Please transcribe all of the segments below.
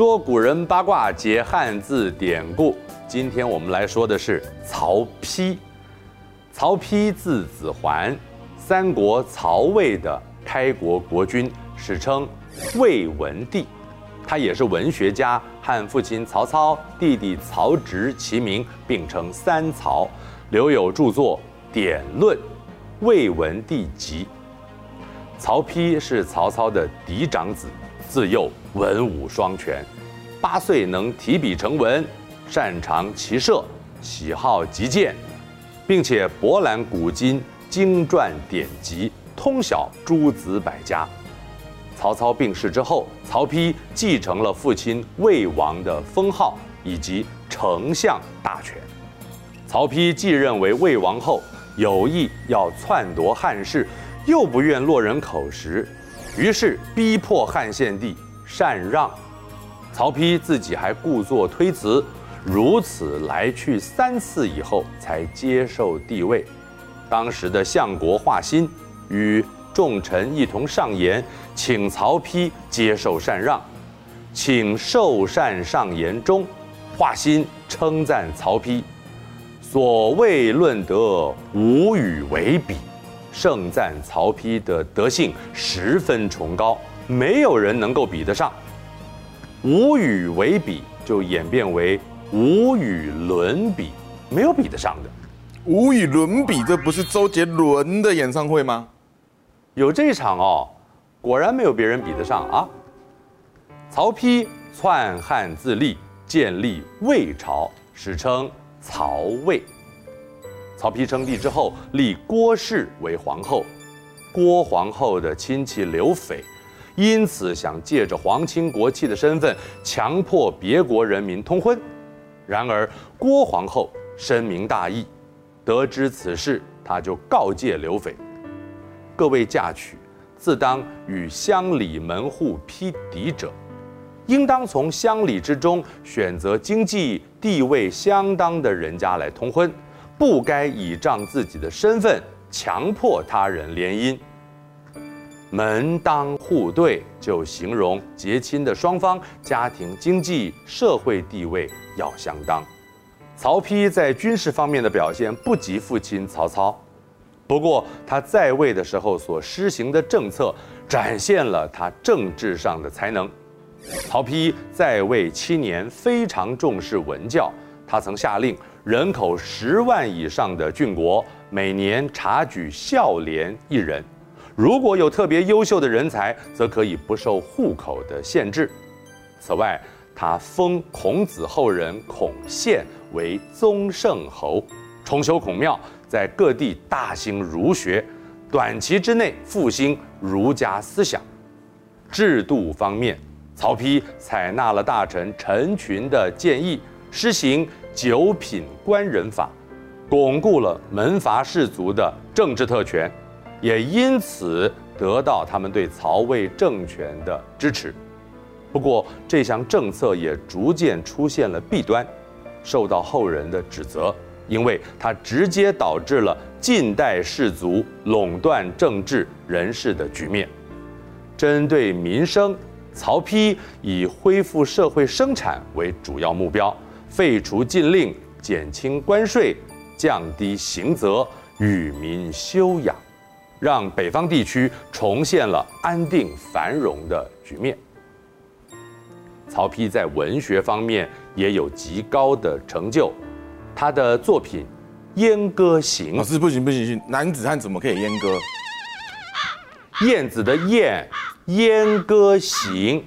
说古人八卦，解汉字典故。今天我们来说的是曹丕。曹丕字子桓，三国曹魏的开国国君，史称魏文帝。他也是文学家，和父亲曹操、弟弟曹植齐名，并称三曹。留有著作《典论》《魏文帝集》。曹丕是曹操的嫡长子，自幼文武双全，八岁能提笔成文，擅长骑射，喜好击剑，并且博览古今，经传典籍，通晓诸子百家。曹操病逝之后，曹丕继承了父亲魏王的封号以及丞相大权。曹丕继任为魏王后，有意要篡夺汉室。又不愿落人口实，于是逼迫汉献帝禅让。曹丕自己还故作推辞，如此来去三次以后，才接受帝位。当时的相国华歆与众臣一同上言，请曹丕接受禅让。请受禅上言中，华歆称赞曹丕：“所谓论德，无与为比。”盛赞曹丕的德性十分崇高，没有人能够比得上。无与为比就演变为无与伦比，没有比得上的。无与伦比，这不是周杰伦的演唱会吗？有这一场哦，果然没有别人比得上啊。曹丕篡汉自立，建立魏朝，史称曹魏。曹丕称帝之后，立郭氏为皇后。郭皇后的亲戚刘斐，因此想借着皇亲国戚的身份，强迫别国人民通婚。然而郭皇后深明大义，得知此事，她就告诫刘斐：各位嫁娶，自当与乡里门户匹敌者，应当从乡里之中选择经济地位相当的人家来通婚。不该倚仗自己的身份强迫他人联姻。门当户对，就形容结亲的双方家庭经济社会地位要相当。曹丕在军事方面的表现不及父亲曹操，不过他在位的时候所施行的政策展现了他政治上的才能。曹丕在位七年，非常重视文教，他曾下令。人口十万以上的郡国，每年察举孝廉一人。如果有特别优秀的人才，则可以不受户口的限制。此外，他封孔子后人孔宪为宗圣侯，重修孔庙，在各地大兴儒学，短期之内复兴儒家思想。制度方面，曹丕采纳了大臣陈群的建议，施行。九品官人法，巩固了门阀士族的政治特权，也因此得到他们对曹魏政权的支持。不过，这项政策也逐渐出现了弊端，受到后人的指责，因为它直接导致了近代士族垄断政治人事的局面。针对民生，曹丕以恢复社会生产为主要目标。废除禁令，减轻关税，降低刑责，与民休养，让北方地区重现了安定繁荣的局面。曹丕在文学方面也有极高的成就，他的作品《阉歌行》老师不行不行不行，男子汉怎么可以阉割？燕子的燕，《阉歌行》。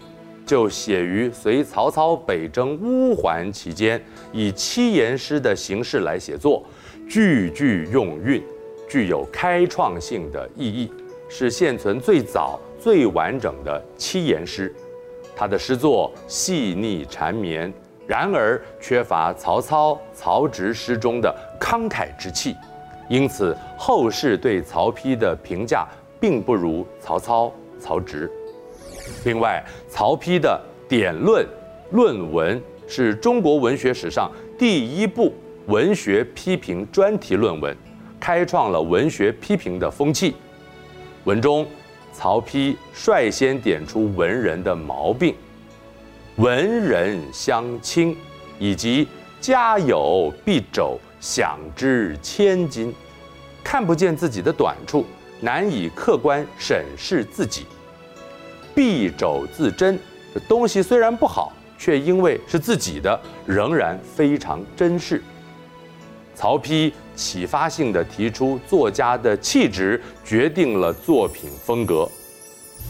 就写于随曹操北征乌桓期间，以七言诗的形式来写作，句句用韵，具有开创性的意义，是现存最早最完整的七言诗。他的诗作细腻缠绵，然而缺乏曹操、曹植诗中的慷慨之气，因此后世对曹丕的评价并不如曹操、曹植。另外，曹丕的《典论》论文是中国文学史上第一部文学批评专题论文，开创了文学批评的风气。文中，曹丕率先点出文人的毛病，文人相轻，以及家有敝帚，享之千金，看不见自己的短处，难以客观审视自己。敝帚自珍，这东西虽然不好，却因为是自己的，仍然非常珍视。曹丕启发性地提出，作家的气质决定了作品风格，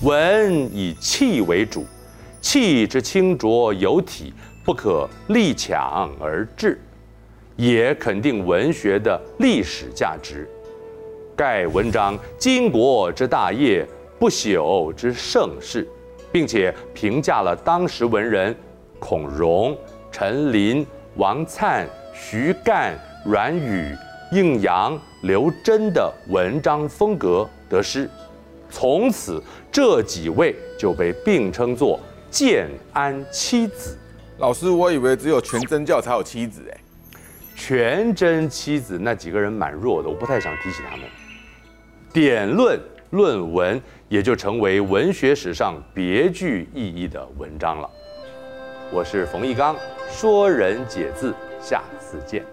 文以气为主，气之清浊有体，不可力强而滞，也肯定文学的历史价值。盖文章经国之大业，不朽之盛世，并且评价了当时文人孔融、陈琳、王粲、徐干。阮宇、应阳、刘桢的文章风格得失，从此这几位就被并称作建安七子。老师，我以为只有全真教才有妻子哎。全真七子那几个人蛮弱的，我不太想提起他们。典论论文也就成为文学史上别具意义的文章了。我是冯一刚，说人解字，下次见。